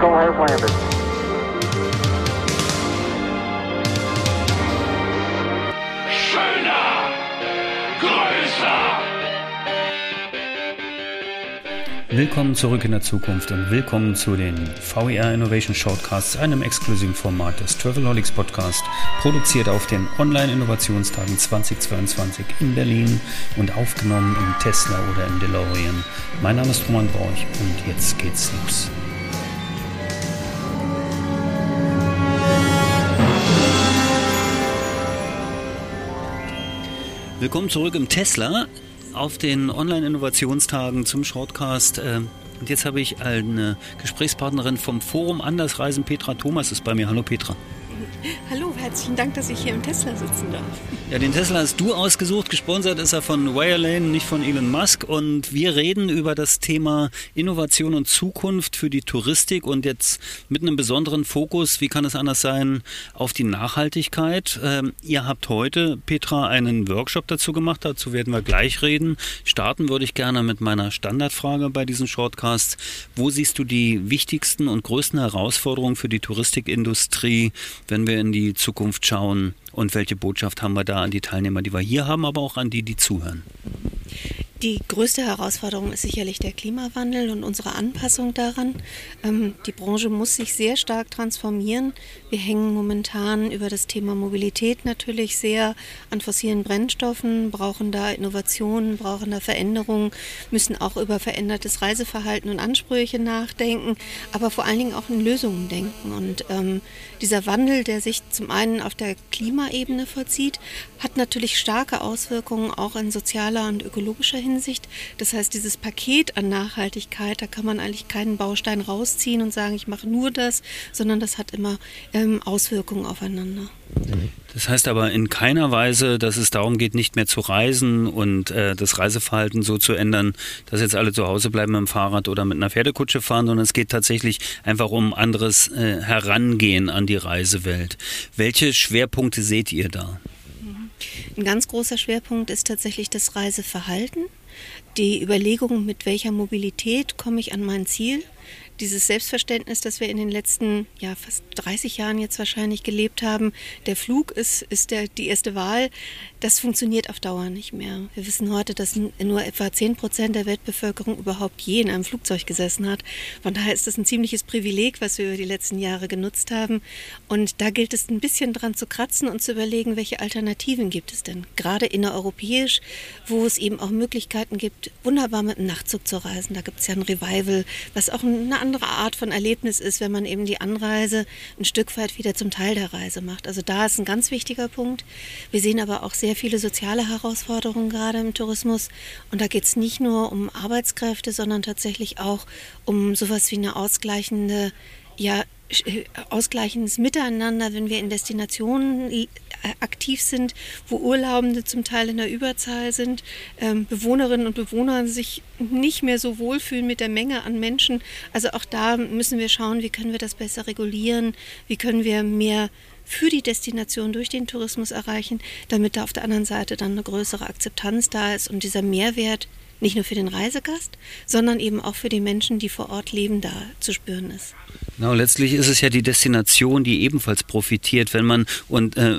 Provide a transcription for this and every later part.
Eagle has landed. Schöner, größer. Willkommen zurück in der Zukunft und willkommen zu den VER Innovation Shortcasts, einem exklusiven Format des Travelholics Podcast, produziert auf den Online-Innovationstagen 2022 in Berlin und aufgenommen im Tesla oder im DeLorean. Mein Name ist Roman Borch und jetzt geht's los. Willkommen zurück im Tesla auf den Online-Innovationstagen zum Shortcast. äh, Und jetzt habe ich eine Gesprächspartnerin vom Forum Andersreisen, Petra Thomas, ist bei mir. Hallo Petra. Hallo, herzlichen Dank, dass ich hier im Tesla sitzen darf. Ja, den Tesla hast du ausgesucht. Gesponsert ist er von Wirelane, nicht von Elon Musk. Und wir reden über das Thema Innovation und Zukunft für die Touristik und jetzt mit einem besonderen Fokus, wie kann es anders sein, auf die Nachhaltigkeit. Ähm, ihr habt heute, Petra, einen Workshop dazu gemacht. Dazu werden wir gleich reden. Starten würde ich gerne mit meiner Standardfrage bei diesen Shortcasts. Wo siehst du die wichtigsten und größten Herausforderungen für die Touristikindustrie, wenn wir in die Zukunft schauen? Und welche Botschaft haben wir da an die Teilnehmer, die wir hier haben, aber auch an die, die zuhören? Die größte Herausforderung ist sicherlich der Klimawandel und unsere Anpassung daran. Ähm, die Branche muss sich sehr stark transformieren. Wir hängen momentan über das Thema Mobilität natürlich sehr an fossilen Brennstoffen, brauchen da Innovationen, brauchen da Veränderungen, müssen auch über verändertes Reiseverhalten und Ansprüche nachdenken, aber vor allen Dingen auch in Lösungen denken. Und ähm, dieser Wandel, der sich zum einen auf der Klimaebene vollzieht, hat natürlich starke Auswirkungen auch in sozialer und ökologischer Hinsicht. Das heißt, dieses Paket an Nachhaltigkeit, da kann man eigentlich keinen Baustein rausziehen und sagen, ich mache nur das, sondern das hat immer ähm, Auswirkungen aufeinander. Das heißt aber in keiner Weise, dass es darum geht, nicht mehr zu reisen und äh, das Reiseverhalten so zu ändern, dass jetzt alle zu Hause bleiben mit dem Fahrrad oder mit einer Pferdekutsche fahren, sondern es geht tatsächlich einfach um anderes äh, Herangehen an die Reisewelt. Welche Schwerpunkte seht ihr da? Ein ganz großer Schwerpunkt ist tatsächlich das Reiseverhalten, die Überlegung, mit welcher Mobilität komme ich an mein Ziel. Dieses Selbstverständnis, das wir in den letzten ja, fast 30 Jahren jetzt wahrscheinlich gelebt haben, der Flug ist, ist der, die erste Wahl, das funktioniert auf Dauer nicht mehr. Wir wissen heute, dass nur etwa 10 Prozent der Weltbevölkerung überhaupt je in einem Flugzeug gesessen hat. Von daher ist das ein ziemliches Privileg, was wir über die letzten Jahre genutzt haben. Und da gilt es ein bisschen dran zu kratzen und zu überlegen, welche Alternativen gibt es denn? Gerade innereuropäisch, wo es eben auch Möglichkeiten gibt, wunderbar mit dem Nachtzug zu reisen. Da gibt es ja ein Revival, was auch eine andere Art von Erlebnis ist, wenn man eben die Anreise ein Stück weit wieder zum Teil der Reise macht. Also da ist ein ganz wichtiger Punkt. Wir sehen aber auch sehr viele soziale Herausforderungen gerade im Tourismus. Und da geht es nicht nur um Arbeitskräfte, sondern tatsächlich auch um sowas wie eine ausgleichende ja, ausgleichendes Miteinander, wenn wir in Destinationen aktiv sind, wo Urlaubende zum Teil in der Überzahl sind, ähm, Bewohnerinnen und Bewohner sich nicht mehr so wohlfühlen mit der Menge an Menschen. Also auch da müssen wir schauen, wie können wir das besser regulieren, wie können wir mehr für die Destination durch den Tourismus erreichen, damit da auf der anderen Seite dann eine größere Akzeptanz da ist und dieser Mehrwert nicht nur für den Reisegast, sondern eben auch für die Menschen, die vor Ort leben, da zu spüren ist. Genau, letztlich ist es ja die Destination, die ebenfalls profitiert, wenn man, und äh,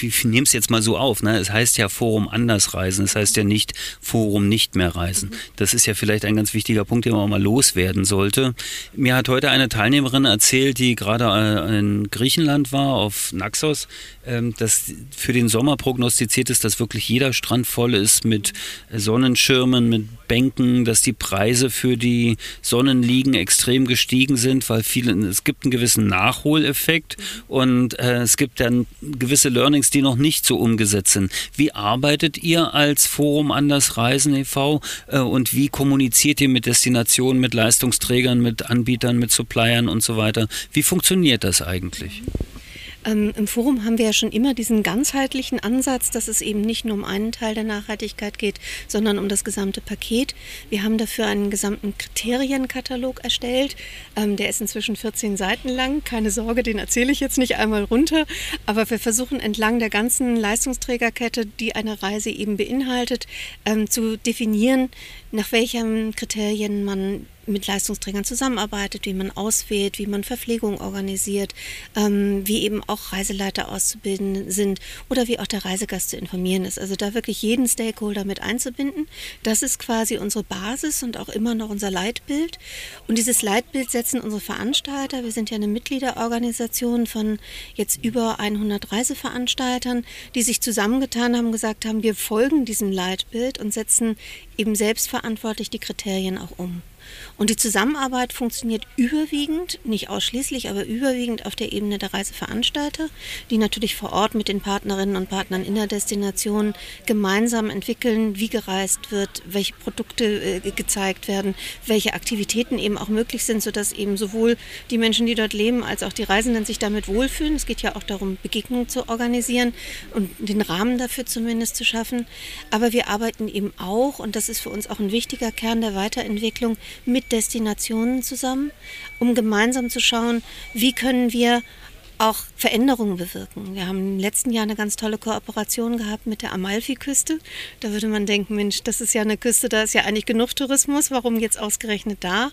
ich nehme es jetzt mal so auf, ne? es heißt ja Forum anders reisen, es heißt ja nicht Forum nicht mehr reisen. Das ist ja vielleicht ein ganz wichtiger Punkt, den man auch mal loswerden sollte. Mir hat heute eine Teilnehmerin erzählt, die gerade äh, in Griechenland war, auf Naxos, ähm, dass für den Sommer prognostiziert ist, dass wirklich jeder Strand voll ist mit Sonnenschirmen, mit Bänken, dass die Preise für die Sonnenliegen extrem gestiegen sind, weil viele, es gibt einen gewissen Nachholeffekt und äh, es gibt dann gewisse Learnings, die noch nicht so umgesetzt sind. Wie arbeitet ihr als Forum Anders Reisen e.V. Äh, und wie kommuniziert ihr mit Destinationen, mit Leistungsträgern, mit Anbietern, mit Suppliern und so weiter? Wie funktioniert das eigentlich? Ähm, Im Forum haben wir ja schon immer diesen ganzheitlichen Ansatz, dass es eben nicht nur um einen Teil der Nachhaltigkeit geht, sondern um das gesamte Paket. Wir haben dafür einen gesamten Kriterienkatalog erstellt. Ähm, der ist inzwischen 14 Seiten lang. Keine Sorge, den erzähle ich jetzt nicht einmal runter. Aber wir versuchen entlang der ganzen Leistungsträgerkette, die eine Reise eben beinhaltet, ähm, zu definieren, nach welchen Kriterien man mit Leistungsträgern zusammenarbeitet, wie man auswählt, wie man Verpflegung organisiert, ähm, wie eben auch Reiseleiter auszubilden sind oder wie auch der Reisegast zu informieren ist. Also da wirklich jeden Stakeholder mit einzubinden. Das ist quasi unsere Basis und auch immer noch unser Leitbild. Und dieses Leitbild setzen unsere Veranstalter. Wir sind ja eine Mitgliederorganisation von jetzt über 100 Reiseveranstaltern, die sich zusammengetan haben, gesagt haben, wir folgen diesem Leitbild und setzen eben selbstverantwortlich die Kriterien auch um. Und die Zusammenarbeit funktioniert überwiegend, nicht ausschließlich, aber überwiegend auf der Ebene der Reiseveranstalter, die natürlich vor Ort mit den Partnerinnen und Partnern in der Destination gemeinsam entwickeln, wie gereist wird, welche Produkte äh, gezeigt werden, welche Aktivitäten eben auch möglich sind, sodass eben sowohl die Menschen, die dort leben, als auch die Reisenden sich damit wohlfühlen. Es geht ja auch darum, Begegnungen zu organisieren und den Rahmen dafür zumindest zu schaffen. Aber wir arbeiten eben auch, und das ist für uns auch ein wichtiger Kern der Weiterentwicklung, mit Destinationen zusammen, um gemeinsam zu schauen, wie können wir auch Veränderungen bewirken. Wir haben im letzten Jahr eine ganz tolle Kooperation gehabt mit der Amalfi-Küste. Da würde man denken, Mensch, das ist ja eine Küste, da ist ja eigentlich genug Tourismus, warum jetzt ausgerechnet da?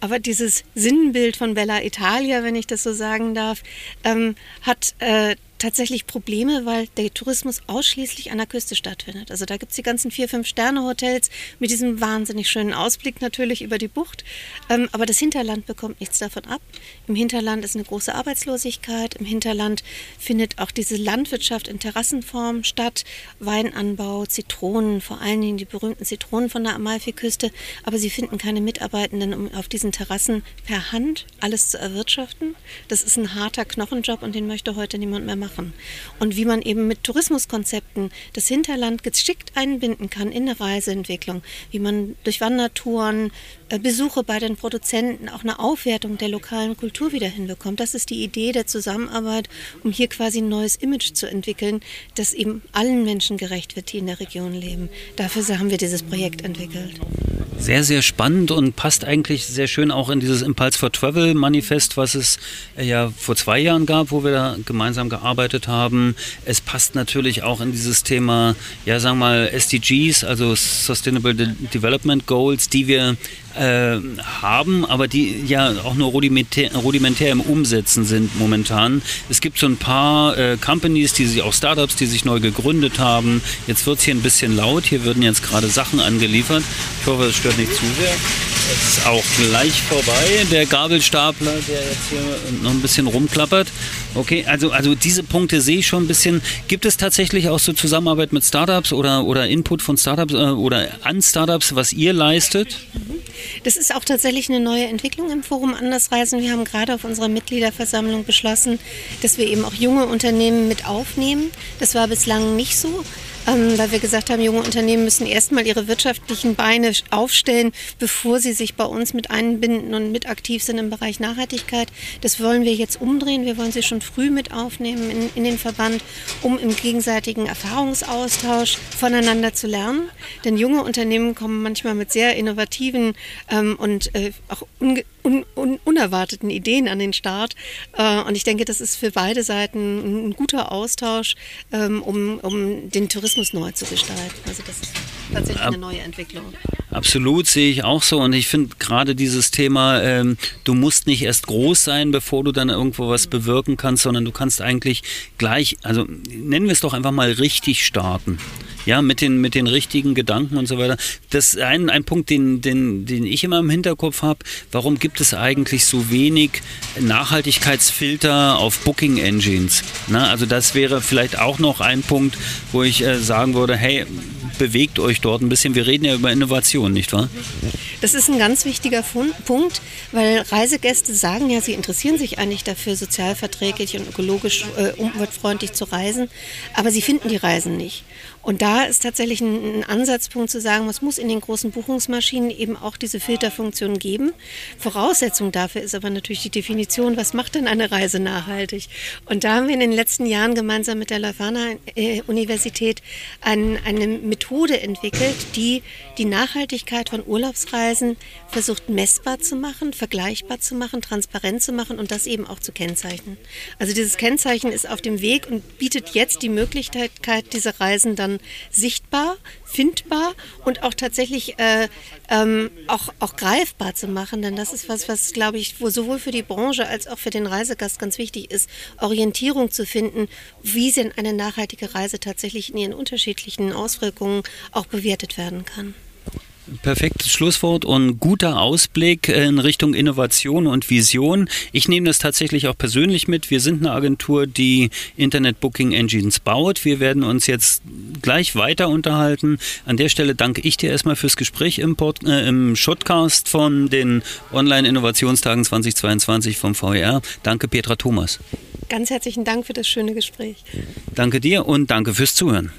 Aber dieses Sinnbild von Bella Italia, wenn ich das so sagen darf, ähm, hat äh, tatsächlich Probleme, weil der Tourismus ausschließlich an der Küste stattfindet. Also da gibt es die ganzen vier, fünf Sterne-Hotels mit diesem wahnsinnig schönen Ausblick natürlich über die Bucht. Ähm, aber das Hinterland bekommt nichts davon ab. Im Hinterland ist eine große Arbeitslosigkeit. Im Hinterland findet auch diese Landwirtschaft in Terrassenform statt. Weinanbau, Zitronen, vor allen Dingen die berühmten Zitronen von der Amalfiküste. Aber sie finden keine Mitarbeitenden, um auf diesen Terrassen per Hand alles zu erwirtschaften. Das ist ein harter Knochenjob und den möchte heute niemand mehr machen machen. Und wie man eben mit Tourismuskonzepten das Hinterland geschickt einbinden kann in eine Reiseentwicklung, wie man durch Wandertouren, äh, Besuche bei den Produzenten, auch eine Aufwertung der lokalen Kultur wieder hinbekommt. Das ist die Idee der Zusammenarbeit, um hier quasi ein neues Image zu entwickeln, das eben allen Menschen gerecht wird, die in der Region leben. Dafür haben wir dieses Projekt entwickelt. Sehr, sehr spannend und passt eigentlich sehr schön auch in dieses Impulse for Travel Manifest, was es äh, ja vor zwei Jahren gab, wo wir da gemeinsam gearbeitet haben. Es passt natürlich auch in dieses Thema, ja, sagen wir mal, SDGs, also Sustainable Development Goals, die wir äh, haben, aber die ja auch nur rudimentär, rudimentär, im Umsetzen sind momentan. Es gibt so ein paar äh, Companies, die sich auch Startups, die sich neu gegründet haben. Jetzt wird es hier ein bisschen laut. Hier würden jetzt gerade Sachen angeliefert. Ich hoffe, es stört nicht zu sehr. Es ist auch gleich vorbei, der Gabelstapler, der jetzt hier noch ein bisschen rumklappert. Okay, also, also diese Punkte sehe ich schon ein bisschen. Gibt es tatsächlich auch so Zusammenarbeit mit Startups oder, oder Input von Startups äh, oder an Startups, was ihr leistet? Das ist auch tatsächlich eine neue Entwicklung im Forum Andersreisen. Wir haben gerade auf unserer Mitgliederversammlung beschlossen, dass wir eben auch junge Unternehmen mit aufnehmen. Das war bislang nicht so ähm, weil wir gesagt haben, junge Unternehmen müssen erstmal ihre wirtschaftlichen Beine aufstellen, bevor sie sich bei uns mit einbinden und mit aktiv sind im Bereich Nachhaltigkeit. Das wollen wir jetzt umdrehen. Wir wollen sie schon früh mit aufnehmen in, in den Verband, um im gegenseitigen Erfahrungsaustausch voneinander zu lernen. Denn junge Unternehmen kommen manchmal mit sehr innovativen ähm, und äh, auch unge un, un, unerwarteten Ideen an den Start. Äh, und ich denke, das ist für beide Seiten ein guter Austausch, ähm, um, um den Tourismus neu zu gestalten. Also das ist tatsächlich eine neue Entwicklung. Absolut, sehe ich auch so. Und ich finde gerade dieses Thema, ähm, du musst nicht erst groß sein, bevor du dann irgendwo was bewirken kannst, sondern du kannst eigentlich gleich, also nennen wir es doch einfach mal richtig starten ja, mit den, mit den richtigen Gedanken und so weiter. Das ist ein, ein Punkt, den, den, den ich immer im Hinterkopf habe. Warum gibt es eigentlich so wenig Nachhaltigkeitsfilter auf Booking Engines? Na, also das wäre vielleicht auch noch ein Punkt, wo ich äh, sagen würde, hey, bewegt euch dort ein bisschen. Wir reden ja über Innovation, nicht wahr? Das ist ein ganz wichtiger Punkt, weil Reisegäste sagen ja, sie interessieren sich eigentlich dafür, sozialverträglich und ökologisch äh, umweltfreundlich zu reisen, aber sie finden die Reisen nicht. Und da ist tatsächlich ein, ein, Ansatzpunkt zu sagen, es muss in den großen Buchungsmaschinen eben auch diese Filterfunktion geben. Voraussetzung dafür ist aber natürlich die Definition, was macht denn eine Reise nachhaltig? Und da haben wir in den letzten Jahren gemeinsam mit der Leuphana äh, Universität ein, eine Methode entwickelt, die die Nachhaltigkeit von Urlaubsreisen versucht messbar zu machen, vergleichbar zu machen, transparent zu machen und das eben auch zu kennzeichnen. Also dieses Kennzeichen ist auf dem Weg und bietet jetzt die Möglichkeit, diese Reisen dann sichtbar, findbar und auch tatsächlich äh, ähm, auch, auch greifbar zu machen. Denn das ist was, was, glaube ich, wo sowohl für die Branche als auch für den Reisegast ganz wichtig ist, Orientierung zu finden, wie denn eine nachhaltige Reise tatsächlich in ihren unterschiedlichen Auswirkungen auch bewertet werden kann. Perfektes Schlusswort und guter Ausblick in Richtung Innovation und Vision. Ich nehme das tatsächlich auch persönlich mit. Wir sind eine Agentur, die Internet Booking Engines baut. Wir werden uns jetzt gleich weiter unterhalten. An der Stelle danke ich dir erstmal fürs Gespräch im, Pod, äh, im Shotcast von den Online-Innovationstagen 2022 vom VR. Danke, Petra Thomas. Ganz herzlichen Dank für das schöne Gespräch. Danke dir und danke fürs Zuhören.